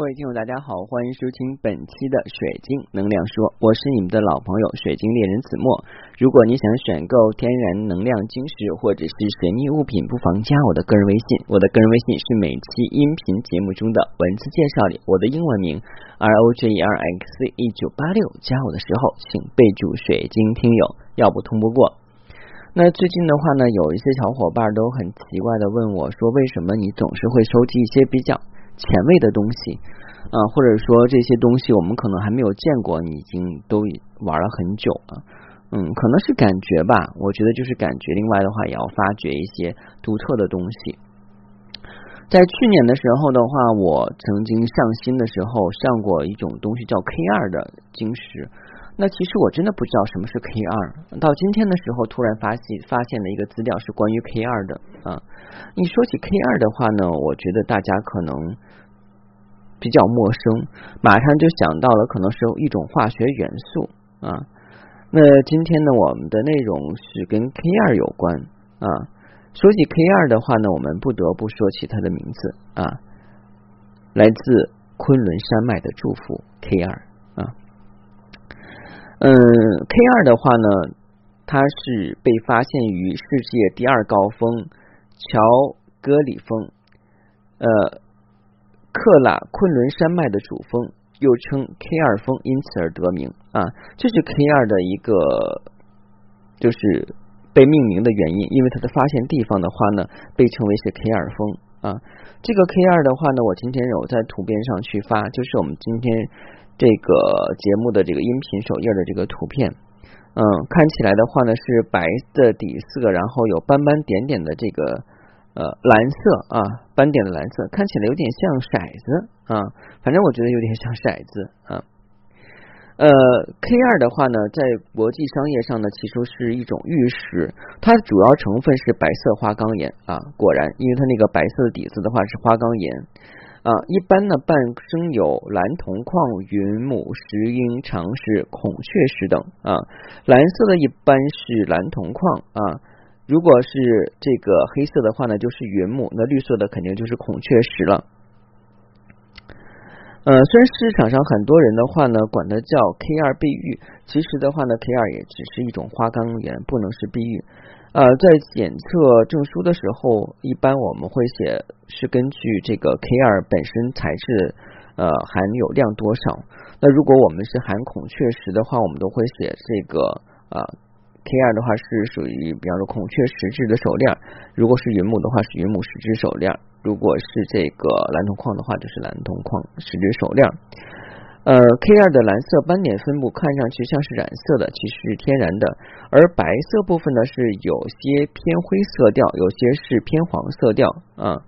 各位听友，大家好，欢迎收听本期的水晶能量说，我是你们的老朋友水晶猎人子墨。如果你想选购天然能量晶石或者是神秘物品，不妨加我的个人微信，我的个人微信是每期音频节目中的文字介绍里我的英文名 R O J E R X 一九八六。加我的时候请备注水晶听友，要不通不过。那最近的话呢，有一些小伙伴都很奇怪的问我说，为什么你总是会收集一些比较。前卫的东西，啊，或者说这些东西我们可能还没有见过，你已经都玩了很久了，嗯，可能是感觉吧，我觉得就是感觉。另外的话，也要发掘一些独特的东西。在去年的时候的话，我曾经上新的时候上过一种东西叫 K 二的晶石。那其实我真的不知道什么是 K 二，到今天的时候突然发现发现了一个资料是关于 K 二的啊。你说起 K 二的话呢，我觉得大家可能比较陌生，马上就想到了可能是一种化学元素啊。那今天呢，我们的内容是跟 K 二有关啊。说起 K 二的话呢，我们不得不说起它的名字啊，来自昆仑山脉的祝福 K 二啊。嗯，K 二的话呢，它是被发现于世界第二高峰乔戈里峰，呃，克拉昆仑山脉的主峰，又称 K 二峰，因此而得名啊。这是 K 二的一个就是被命名的原因，因为它的发现地方的话呢，被称为是 K 二峰啊。这个 K 二的话呢，我今天有在图片上去发，就是我们今天。这个节目的这个音频首页的这个图片，嗯，看起来的话呢是白的底色，然后有斑斑点点的这个呃蓝色啊，斑点的蓝色，看起来有点像骰子啊，反正我觉得有点像骰子啊。呃，K 二的话呢，在国际商业上呢，其实是一种玉石，它的主要成分是白色花岗岩啊，果然，因为它那个白色的底子的话是花岗岩。啊，一般呢，伴生有蓝铜矿、云母石英、长石、孔雀石等啊。蓝色的一般是蓝铜矿啊，如果是这个黑色的话呢，就是云母；那绿色的肯定就是孔雀石了。呃，虽然市场上很多人的话呢，管它叫 K 二碧玉，其实的话呢，K 二也只是一种花岗岩，不能是碧玉。呃，在检测证书的时候，一般我们会写是根据这个 K 二本身材质呃含有量多少。那如果我们是含孔雀石的话，我们都会写这个啊 K 二的话是属于比方说孔雀石质的手链，如果是云母的话是云母石质手链，如果是这个蓝铜矿的话就是蓝铜矿石质手链。呃，K 二的蓝色斑点分布看上去像是染色的，其实是天然的。而白色部分呢是有些偏灰色调，有些是偏黄色调啊。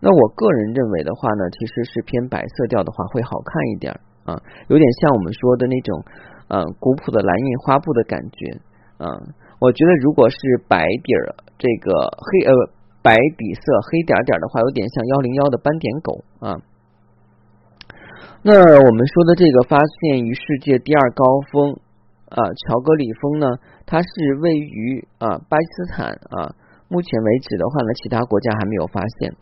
那我个人认为的话呢，其实是偏白色调的话会好看一点啊，有点像我们说的那种呃古朴的蓝印花布的感觉啊。我觉得如果是白底儿这个黑呃白底色黑点点的话，有点像幺零幺的斑点狗啊。那我们说的这个发现于世界第二高峰啊，乔戈里峰呢，它是位于啊巴基斯坦啊，目前为止的话呢，其他国家还没有发现。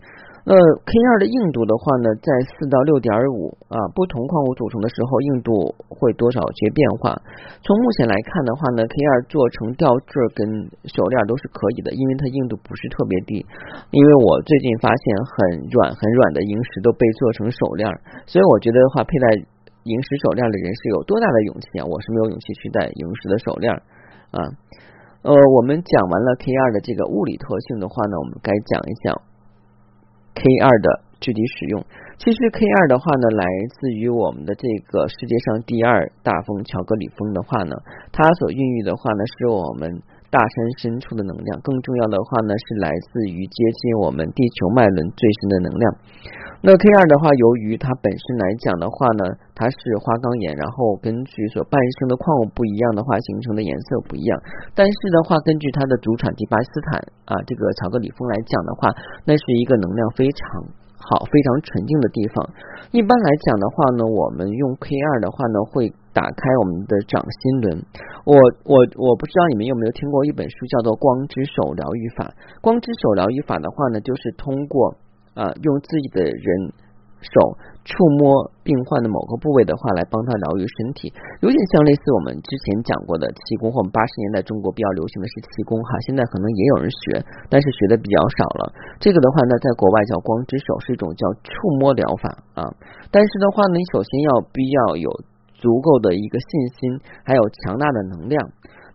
那 K 二的硬度的话呢，在四到六点五啊，不同矿物组成的时候，硬度会多少些变化。从目前来看的话呢，K 二做成吊坠跟手链都是可以的，因为它硬度不是特别低。因为我最近发现很软很软的萤石都被做成手链，所以我觉得的话，佩戴萤石手链的人是有多大的勇气啊？我是没有勇气去戴萤石的手链啊。呃，我们讲完了 K 二的这个物理特性的话呢，我们该讲一讲。K 二的具体使用，其实 K 二的话呢，来自于我们的这个世界上第二大峰乔戈里峰的话呢，它所孕育的话呢，是我们。大山深处的能量，更重要的话呢，是来自于接近我们地球脉轮最深的能量。那 K 二的话，由于它本身来讲的话呢，它是花岗岩，然后根据所伴生的矿物不一样的话，形成的颜色不一样。但是的话，根据它的主产地巴基斯坦啊，这个乔戈里峰来讲的话，那是一个能量非常好、非常纯净的地方。一般来讲的话呢，我们用 K 二的话呢，会。打开我们的掌心轮，我我我不知道你们有没有听过一本书叫做《光之手疗愈法》。光之手疗愈法的话呢，就是通过啊用自己的人手触摸病患的某个部位的话，来帮他疗愈身体，有点像类似我们之前讲过的气功，或我们八十年代中国比较流行的是气功哈，现在可能也有人学，但是学的比较少了。这个的话呢，在国外叫光之手，是一种叫触摸疗法啊。但是的话呢，你首先要必要有足够的一个信心，还有强大的能量。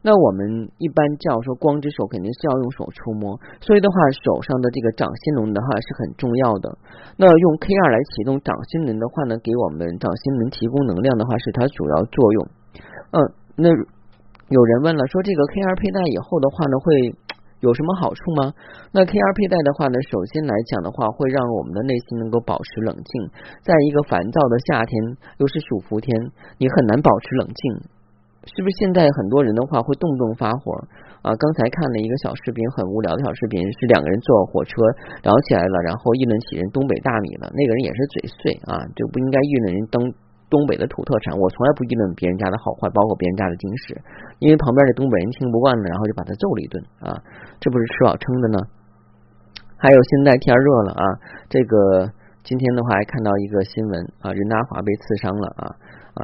那我们一般叫说光之手，肯定是要用手触摸，所以的话，手上的这个掌心轮的话是很重要的。那用 K 二来启动掌心轮的话呢，给我们掌心轮提供能量的话，是它主要作用。嗯，那有人问了，说这个 K 二佩戴以后的话呢，会有什么好处吗？那 K 二佩戴的话呢，首先来讲的话，会让我们的内心能够保持冷静。在一个烦躁的夏天，又是暑伏天，你很难保持冷静。是不是现在很多人的话会动不动发火啊？刚才看了一个小视频，很无聊的小视频，是两个人坐火车聊起来了，然后议论起人东北大米了。那个人也是嘴碎啊，就不应该议论人东东北的土特产。我从来不议论别人家的好坏，包括别人家的经史，因为旁边的东北人听不惯了，然后就把他揍了一顿啊，这不是吃饱撑的呢？还有现在天热了啊，这个今天的话还看到一个新闻啊，任达华被刺伤了啊。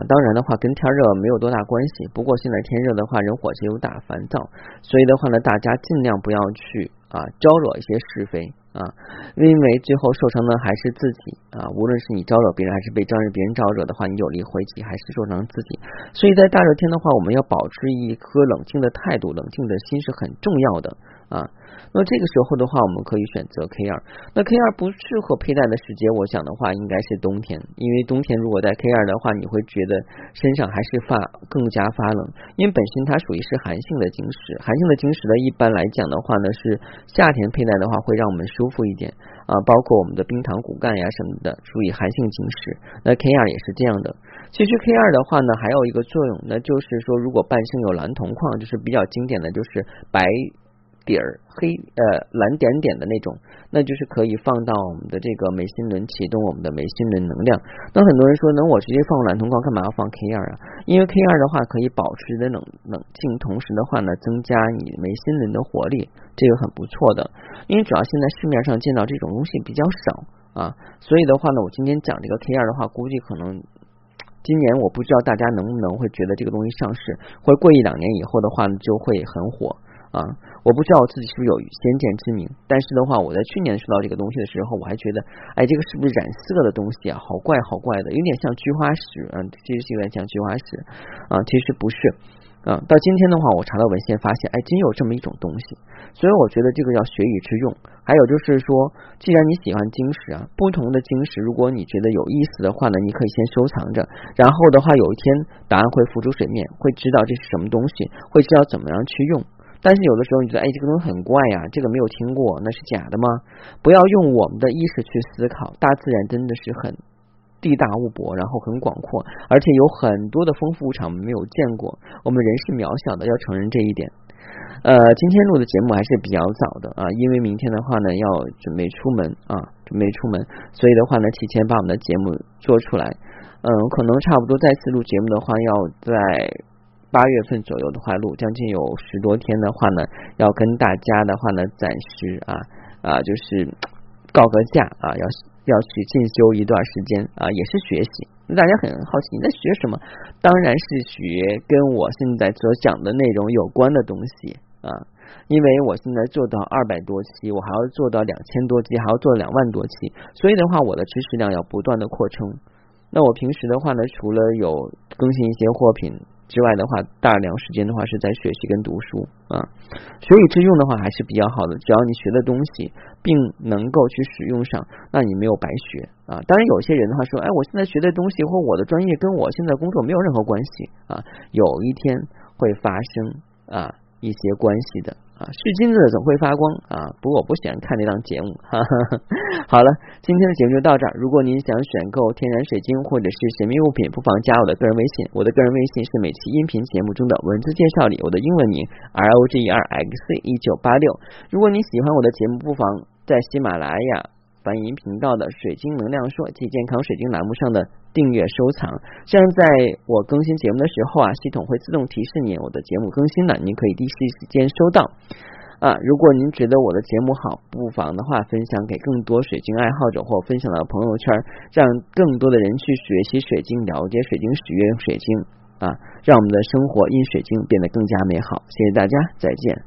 当然的话跟天热没有多大关系。不过现在天热的话，人火气又大，烦躁，所以的话呢，大家尽量不要去啊招惹一些是非啊，因为最后受伤的还是自己啊。无论是你招惹别人，还是被招惹别人招惹的话，你有力回击，还是受伤自己。所以在大热天的话，我们要保持一颗冷静的态度，冷静的心是很重要的啊。那这个时候的话，我们可以选择 K 二。那 K 二不适合佩戴的时间，我想的话应该是冬天，因为冬天如果戴 K 二的话，你会觉得身上还是发更加发冷，因为本身它属于是寒性的晶石，寒性的晶石呢，一般来讲的话呢，是夏天佩戴的话会让我们舒服一点啊，包括我们的冰糖骨干呀什么的，属于寒性晶石。那 K 二也是这样的。其实 K 二的话呢，还有一个作用，那就是说，如果半生有蓝铜矿，就是比较经典的就是白。底儿黑呃蓝点点的那种，那就是可以放到我们的这个眉心轮，启动我们的眉心轮能量。那很多人说，那我直接放蓝铜矿，干嘛要放 K 二啊？因为 K 二的话可以保持的冷冷静，同时的话呢，增加你眉心轮的活力，这个很不错的。因为主要现在市面上见到这种东西比较少啊，所以的话呢，我今天讲这个 K 二的话，估计可能今年我不知道大家能不能会觉得这个东西上市，或者过一两年以后的话呢，就会很火。啊，我不知道我自己是不是有先见之明，但是的话，我在去年收到这个东西的时候，我还觉得，哎，这个是不是染色的东西啊？好怪，好怪的，有点像菊花石，嗯，其实是有点像菊花石，啊，其实不是，啊，到今天的话，我查到文献发现，哎，真有这么一种东西，所以我觉得这个要学以致用。还有就是说，既然你喜欢晶石啊，不同的晶石，如果你觉得有意思的话呢，你可以先收藏着，然后的话，有一天答案会浮出水面，会知道这是什么东西，会知道怎么样去用。但是有的时候你觉得，哎，这个东西很怪呀，这个没有听过，那是假的吗？不要用我们的意识去思考，大自然真的是很地大物博，然后很广阔，而且有很多的丰富物产没有见过。我们人是渺小的，要承认这一点。呃，今天录的节目还是比较早的啊，因为明天的话呢要准备出门啊，准备出门，所以的话呢提前把我们的节目做出来。嗯，可能差不多再次录节目的话要在。八月份左右的话，录将近有十多天的话呢，要跟大家的话呢，暂时啊啊，就是告个假啊，要要去进修一段时间啊，也是学习。那大家很好奇，你在学什么？当然是学跟我现在所讲的内容有关的东西啊，因为我现在做到二百多期，我还要做到两千多期，还要做两万多期，所以的话，我的知识量要不断的扩充。那我平时的话呢，除了有更新一些货品。之外的话，大量时间的话是在学习跟读书啊，学以致用的话还是比较好的。只要你学的东西并能够去使用上，那你没有白学啊。当然，有些人的话说，哎，我现在学的东西或我的专业跟我现在工作没有任何关系啊，有一天会发生啊一些关系的。啊，是金子总会发光啊！不过我不喜欢看那档节目。哈哈哈。好了，今天的节目就到这儿。如果您想选购天然水晶或者是神秘物品，不妨加我的个人微信。我的个人微信是每期音频节目中的文字介绍里我的英文名 R O G E R X 一九八六。如果你喜欢我的节目，不妨在喜马拉雅。欢迎频道的水晶能量说及健康水晶栏目上的订阅收藏，这样在我更新节目的时候啊，系统会自动提示你我的节目更新了，您可以第一时间收到。啊，如果您觉得我的节目好，不妨的话分享给更多水晶爱好者，或分享到朋友圈，让更多的人去学习水晶，了解水晶，使用水晶啊，让我们的生活因水晶变得更加美好。谢谢大家，再见。